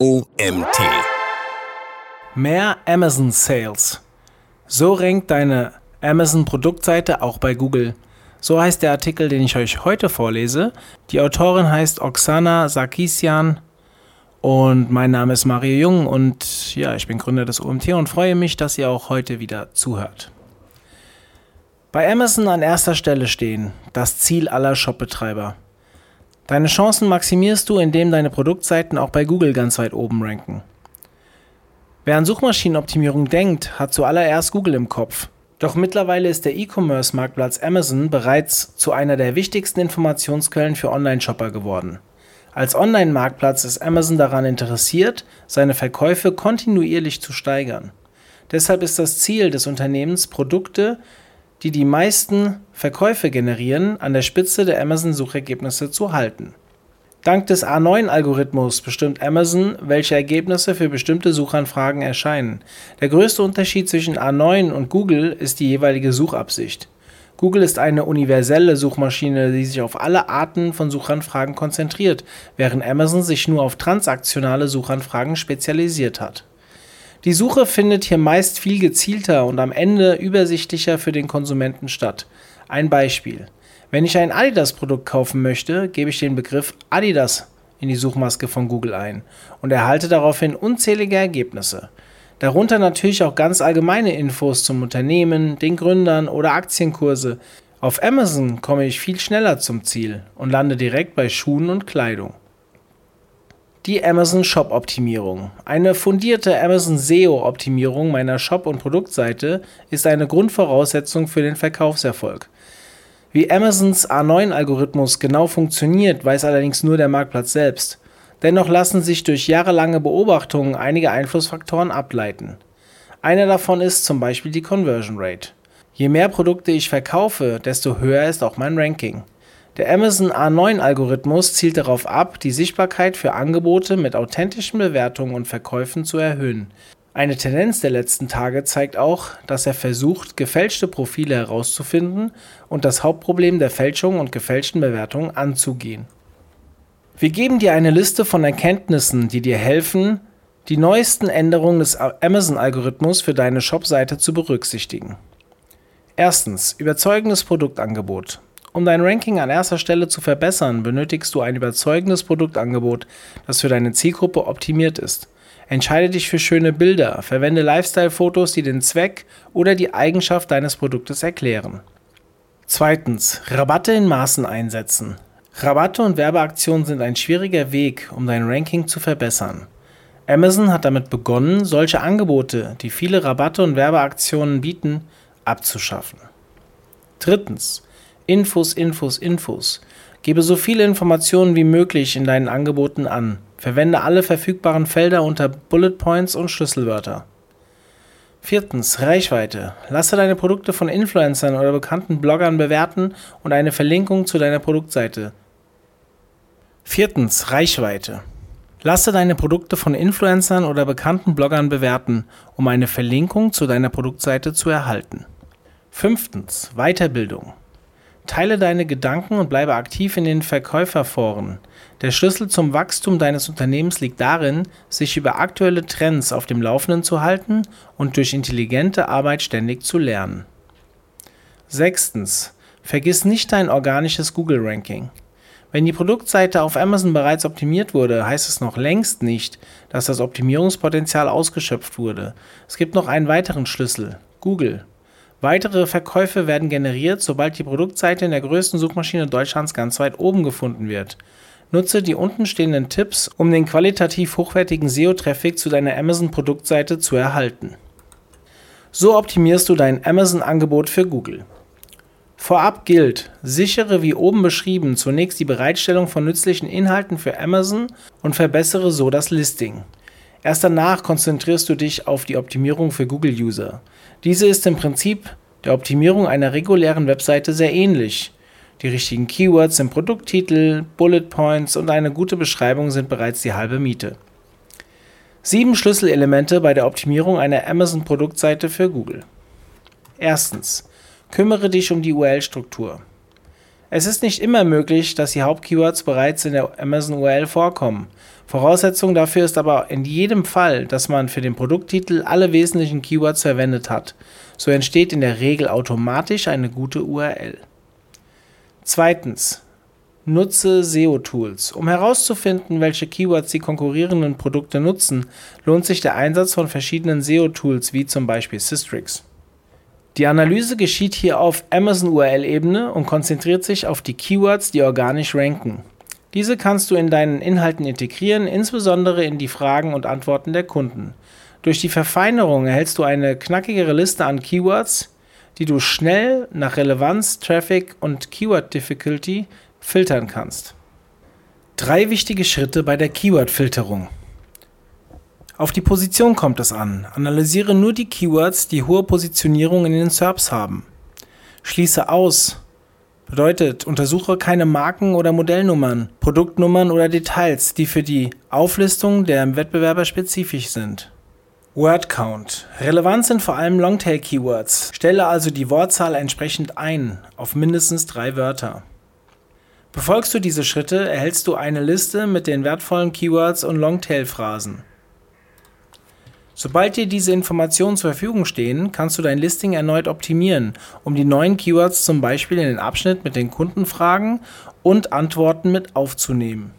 OMT. Mehr Amazon Sales. So rankt deine Amazon Produktseite auch bei Google. So heißt der Artikel, den ich euch heute vorlese. Die Autorin heißt Oksana Sarkisian und mein Name ist Mario Jung und ja, ich bin Gründer des OMT und freue mich, dass ihr auch heute wieder zuhört. Bei Amazon an erster Stelle stehen, das Ziel aller Shopbetreiber. Deine Chancen maximierst du, indem deine Produktseiten auch bei Google ganz weit oben ranken. Wer an Suchmaschinenoptimierung denkt, hat zuallererst Google im Kopf. Doch mittlerweile ist der E-Commerce-Marktplatz Amazon bereits zu einer der wichtigsten Informationsquellen für Online-Shopper geworden. Als Online-Marktplatz ist Amazon daran interessiert, seine Verkäufe kontinuierlich zu steigern. Deshalb ist das Ziel des Unternehmens, Produkte, die die meisten Verkäufe generieren, an der Spitze der Amazon-Suchergebnisse zu halten. Dank des A9-Algorithmus bestimmt Amazon, welche Ergebnisse für bestimmte Suchanfragen erscheinen. Der größte Unterschied zwischen A9 und Google ist die jeweilige Suchabsicht. Google ist eine universelle Suchmaschine, die sich auf alle Arten von Suchanfragen konzentriert, während Amazon sich nur auf transaktionale Suchanfragen spezialisiert hat. Die Suche findet hier meist viel gezielter und am Ende übersichtlicher für den Konsumenten statt. Ein Beispiel. Wenn ich ein Adidas-Produkt kaufen möchte, gebe ich den Begriff Adidas in die Suchmaske von Google ein und erhalte daraufhin unzählige Ergebnisse. Darunter natürlich auch ganz allgemeine Infos zum Unternehmen, den Gründern oder Aktienkurse. Auf Amazon komme ich viel schneller zum Ziel und lande direkt bei Schuhen und Kleidung. Die Amazon Shop Optimierung. Eine fundierte Amazon SEO Optimierung meiner Shop- und Produktseite ist eine Grundvoraussetzung für den Verkaufserfolg. Wie Amazons A9-Algorithmus genau funktioniert, weiß allerdings nur der Marktplatz selbst. Dennoch lassen sich durch jahrelange Beobachtungen einige Einflussfaktoren ableiten. Einer davon ist zum Beispiel die Conversion Rate. Je mehr Produkte ich verkaufe, desto höher ist auch mein Ranking. Der Amazon A9-Algorithmus zielt darauf ab, die Sichtbarkeit für Angebote mit authentischen Bewertungen und Verkäufen zu erhöhen. Eine Tendenz der letzten Tage zeigt auch, dass er versucht, gefälschte Profile herauszufinden und das Hauptproblem der Fälschung und gefälschten Bewertungen anzugehen. Wir geben dir eine Liste von Erkenntnissen, die dir helfen, die neuesten Änderungen des Amazon-Algorithmus für deine Shopseite zu berücksichtigen. Erstens, überzeugendes Produktangebot. Um dein Ranking an erster Stelle zu verbessern, benötigst du ein überzeugendes Produktangebot, das für deine Zielgruppe optimiert ist. Entscheide dich für schöne Bilder, verwende Lifestyle-Fotos, die den Zweck oder die Eigenschaft deines Produktes erklären. Zweitens, Rabatte in Maßen einsetzen. Rabatte und Werbeaktionen sind ein schwieriger Weg, um dein Ranking zu verbessern. Amazon hat damit begonnen, solche Angebote, die viele Rabatte und Werbeaktionen bieten, abzuschaffen. Drittens, Infos, Infos, Infos. Gebe so viele Informationen wie möglich in deinen Angeboten an. Verwende alle verfügbaren Felder unter Bullet Points und Schlüsselwörter. Viertens, Reichweite. Lasse deine Produkte von Influencern oder bekannten Bloggern bewerten und eine Verlinkung zu deiner Produktseite. Viertens, Reichweite. Lasse deine Produkte von Influencern oder bekannten Bloggern bewerten, um eine Verlinkung zu deiner Produktseite zu erhalten. Fünftens, Weiterbildung. Teile deine Gedanken und bleibe aktiv in den Verkäuferforen. Der Schlüssel zum Wachstum deines Unternehmens liegt darin, sich über aktuelle Trends auf dem Laufenden zu halten und durch intelligente Arbeit ständig zu lernen. Sechstens. Vergiss nicht dein organisches Google-Ranking. Wenn die Produktseite auf Amazon bereits optimiert wurde, heißt es noch längst nicht, dass das Optimierungspotenzial ausgeschöpft wurde. Es gibt noch einen weiteren Schlüssel, Google. Weitere Verkäufe werden generiert, sobald die Produktseite in der größten Suchmaschine Deutschlands ganz weit oben gefunden wird. Nutze die unten stehenden Tipps, um den qualitativ hochwertigen SEO-Traffic zu deiner Amazon-Produktseite zu erhalten. So optimierst du dein Amazon-Angebot für Google. Vorab gilt, sichere wie oben beschrieben zunächst die Bereitstellung von nützlichen Inhalten für Amazon und verbessere so das Listing. Erst danach konzentrierst du dich auf die Optimierung für Google-User. Diese ist im Prinzip der Optimierung einer regulären Webseite sehr ähnlich. Die richtigen Keywords im Produkttitel, Bullet Points und eine gute Beschreibung sind bereits die halbe Miete. Sieben Schlüsselelemente bei der Optimierung einer Amazon-Produktseite für Google. Erstens. Kümmere dich um die URL-Struktur. Es ist nicht immer möglich, dass die Hauptkeywords bereits in der Amazon URL vorkommen. Voraussetzung dafür ist aber in jedem Fall, dass man für den Produkttitel alle wesentlichen Keywords verwendet hat. So entsteht in der Regel automatisch eine gute URL. Zweitens. Nutze SEO-Tools. Um herauszufinden, welche Keywords die konkurrierenden Produkte nutzen, lohnt sich der Einsatz von verschiedenen SEO-Tools wie zum Beispiel Systrix. Die Analyse geschieht hier auf Amazon-URL-Ebene und konzentriert sich auf die Keywords, die organisch ranken. Diese kannst du in deinen Inhalten integrieren, insbesondere in die Fragen und Antworten der Kunden. Durch die Verfeinerung erhältst du eine knackigere Liste an Keywords, die du schnell nach Relevanz, Traffic und Keyword Difficulty filtern kannst. Drei wichtige Schritte bei der Keyword-Filterung. Auf die Position kommt es an. Analysiere nur die Keywords, die hohe Positionierung in den SERPs haben. Schließe aus. Bedeutet, untersuche keine Marken oder Modellnummern, Produktnummern oder Details, die für die Auflistung der Wettbewerber spezifisch sind. Word Count. Relevant sind vor allem Longtail Keywords. Stelle also die Wortzahl entsprechend ein, auf mindestens drei Wörter. Befolgst du diese Schritte, erhältst du eine Liste mit den wertvollen Keywords und Longtail-Phrasen. Sobald dir diese Informationen zur Verfügung stehen, kannst du dein Listing erneut optimieren, um die neuen Keywords zum Beispiel in den Abschnitt mit den Kundenfragen und Antworten mit aufzunehmen.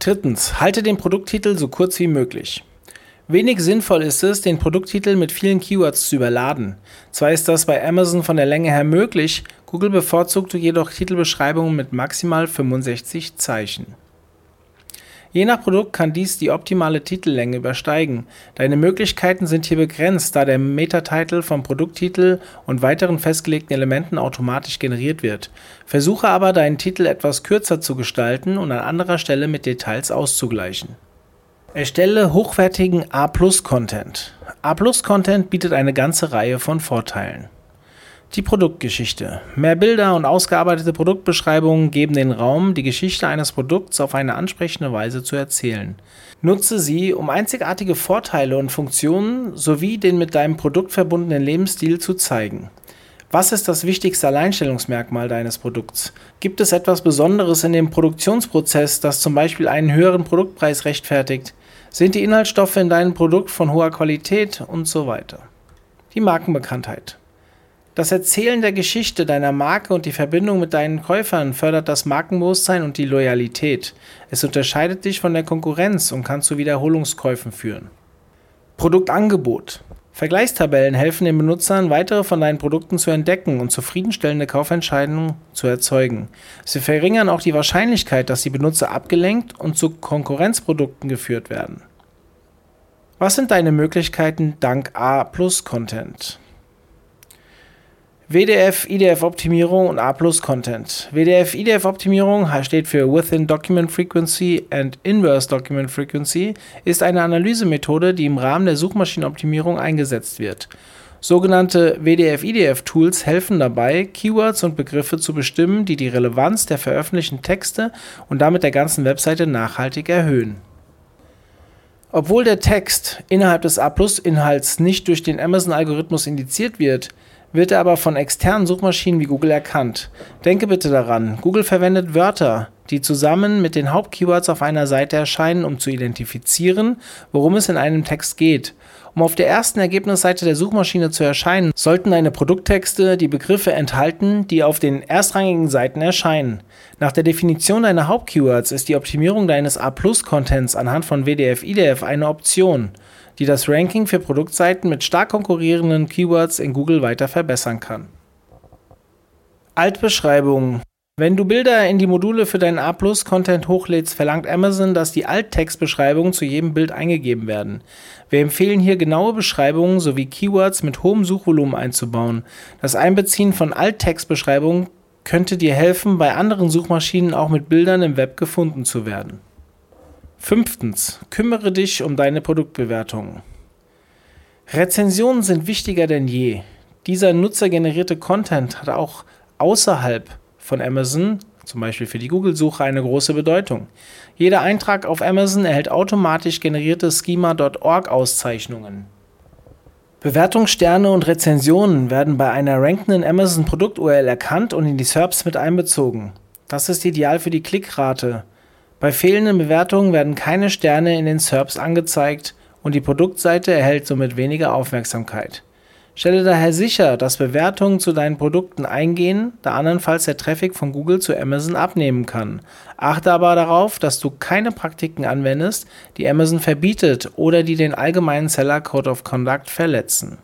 Drittens, halte den Produkttitel so kurz wie möglich. Wenig sinnvoll ist es, den Produkttitel mit vielen Keywords zu überladen. Zwar ist das bei Amazon von der Länge her möglich, Google bevorzugt jedoch Titelbeschreibungen mit maximal 65 Zeichen. Je nach Produkt kann dies die optimale Titellänge übersteigen. Deine Möglichkeiten sind hier begrenzt, da der Meta-Title vom Produkttitel und weiteren festgelegten Elementen automatisch generiert wird. Versuche aber, deinen Titel etwas kürzer zu gestalten und an anderer Stelle mit Details auszugleichen. Erstelle hochwertigen A-Plus-Content. A-Plus-Content bietet eine ganze Reihe von Vorteilen. Die Produktgeschichte. Mehr Bilder und ausgearbeitete Produktbeschreibungen geben den Raum, die Geschichte eines Produkts auf eine ansprechende Weise zu erzählen. Nutze sie, um einzigartige Vorteile und Funktionen sowie den mit deinem Produkt verbundenen Lebensstil zu zeigen. Was ist das wichtigste Alleinstellungsmerkmal deines Produkts? Gibt es etwas Besonderes in dem Produktionsprozess, das zum Beispiel einen höheren Produktpreis rechtfertigt? Sind die Inhaltsstoffe in deinem Produkt von hoher Qualität und so weiter? Die Markenbekanntheit. Das Erzählen der Geschichte deiner Marke und die Verbindung mit deinen Käufern fördert das Markenbewusstsein und die Loyalität. Es unterscheidet dich von der Konkurrenz und kann zu Wiederholungskäufen führen. Produktangebot. Vergleichstabellen helfen den Benutzern, weitere von deinen Produkten zu entdecken und zufriedenstellende Kaufentscheidungen zu erzeugen. Sie verringern auch die Wahrscheinlichkeit, dass die Benutzer abgelenkt und zu Konkurrenzprodukten geführt werden. Was sind deine Möglichkeiten dank A-Plus-Content? WDF, IDF-Optimierung und A-Plus-Content. WDF, IDF-Optimierung steht für Within Document Frequency and Inverse Document Frequency, ist eine Analysemethode, die im Rahmen der Suchmaschinenoptimierung eingesetzt wird. Sogenannte WDF-IDF-Tools helfen dabei, Keywords und Begriffe zu bestimmen, die die Relevanz der veröffentlichten Texte und damit der ganzen Webseite nachhaltig erhöhen. Obwohl der Text innerhalb des A-Plus-Inhalts nicht durch den Amazon-Algorithmus indiziert wird, wird er aber von externen Suchmaschinen wie Google erkannt. Denke bitte daran, Google verwendet Wörter, die zusammen mit den Hauptkeywords auf einer Seite erscheinen, um zu identifizieren, worum es in einem Text geht. Um auf der ersten Ergebnisseite der Suchmaschine zu erscheinen, sollten deine Produkttexte die Begriffe enthalten, die auf den erstrangigen Seiten erscheinen. Nach der Definition deiner Hauptkeywords ist die Optimierung deines A-Plus-Contents anhand von WDF-IDF eine Option die das Ranking für Produktseiten mit stark konkurrierenden Keywords in Google weiter verbessern kann. Altbeschreibungen wenn du Bilder in die Module für deinen A-Plus-Content hochlädst, verlangt Amazon, dass die Alttextbeschreibungen zu jedem Bild eingegeben werden. Wir empfehlen hier genaue Beschreibungen sowie Keywords mit hohem Suchvolumen einzubauen. Das Einbeziehen von Alttextbeschreibungen könnte dir helfen, bei anderen Suchmaschinen auch mit Bildern im Web gefunden zu werden. Fünftens, kümmere dich um deine Produktbewertung. Rezensionen sind wichtiger denn je. Dieser nutzergenerierte Content hat auch außerhalb von Amazon, zum Beispiel für die Google-Suche, eine große Bedeutung. Jeder Eintrag auf Amazon erhält automatisch generierte Schema.org-Auszeichnungen. Bewertungssterne und Rezensionen werden bei einer rankenden Amazon-Produkt-URL erkannt und in die SERPs mit einbezogen. Das ist ideal für die Klickrate Bei fehlenden Bewertungen werden keine Sterne in den SERPs angezeigt und die Produktseite erhält somit weniger Aufmerksamkeit. Stelle daher sicher, dass Bewertungen zu deinen Produkten eingehen, da andernfalls der Traffic von Google zu Amazon abnehmen kann. Achte aber darauf, dass du keine Praktiken anwendest, die Amazon verbietet oder die den allgemeinen Seller Code of Conduct verletzen.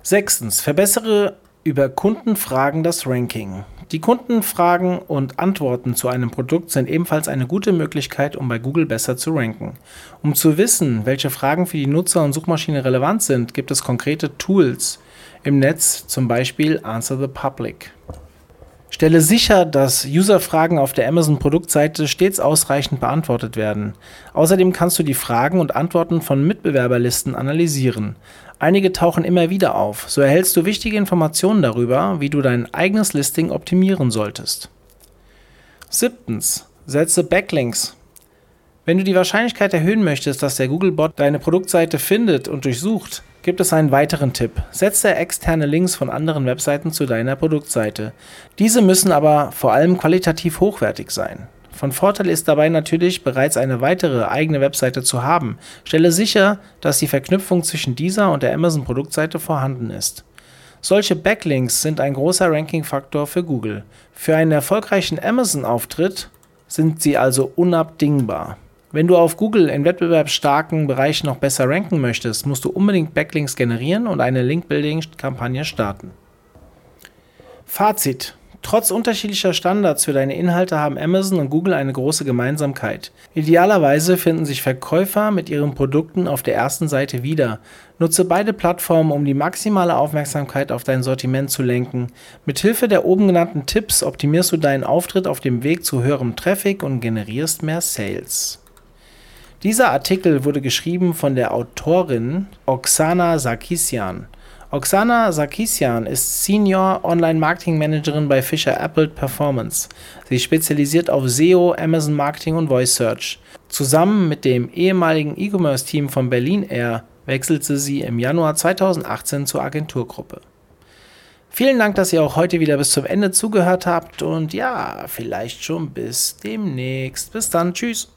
Sechstens. Verbessere über Kundenfragen das Ranking. Die Kundenfragen und Antworten zu einem Produkt sind ebenfalls eine gute Möglichkeit, um bei Google besser zu ranken. Um zu wissen, welche Fragen für die Nutzer und Suchmaschine relevant sind, gibt es konkrete Tools im Netz, zum Beispiel Answer the Public. Stelle sicher, dass User-Fragen auf der Amazon-Produktseite stets ausreichend beantwortet werden. Außerdem kannst du die Fragen und Antworten von Mitbewerberlisten analysieren. Einige tauchen immer wieder auf. So erhältst du wichtige Informationen darüber, wie du dein eigenes Listing optimieren solltest. Siebtens. Setze Backlinks. Wenn du die Wahrscheinlichkeit erhöhen möchtest, dass der Googlebot deine Produktseite findet und durchsucht, gibt es einen weiteren Tipp. Setze externe Links von anderen Webseiten zu deiner Produktseite. Diese müssen aber vor allem qualitativ hochwertig sein. Von Vorteil ist dabei natürlich, bereits eine weitere eigene Webseite zu haben. Stelle sicher, dass die Verknüpfung zwischen dieser und der Amazon-Produktseite vorhanden ist. Solche Backlinks sind ein großer Ranking-Faktor für Google. Für einen erfolgreichen Amazon-Auftritt sind sie also unabdingbar. Wenn du auf Google in wettbewerbsstarken Bereichen noch besser ranken möchtest, musst du unbedingt Backlinks generieren und eine Link-Building-Kampagne starten. Fazit. Trotz unterschiedlicher Standards für deine Inhalte haben Amazon und Google eine große Gemeinsamkeit. Idealerweise finden sich Verkäufer mit ihren Produkten auf der ersten Seite wieder. Nutze beide Plattformen, um die maximale Aufmerksamkeit auf dein Sortiment zu lenken. Mithilfe der oben genannten Tipps optimierst du deinen Auftritt auf dem Weg zu höherem Traffic und generierst mehr Sales. Dieser Artikel wurde geschrieben von der Autorin Oksana Sarkisian. Oksana Sarkisian ist Senior Online Marketing Managerin bei Fisher Apple Performance. Sie spezialisiert auf SEO, Amazon Marketing und Voice Search. Zusammen mit dem ehemaligen E-Commerce-Team von Berlin Air wechselte sie im Januar 2018 zur Agenturgruppe. Vielen Dank, dass ihr auch heute wieder bis zum Ende zugehört habt und ja, vielleicht schon bis demnächst. Bis dann, tschüss.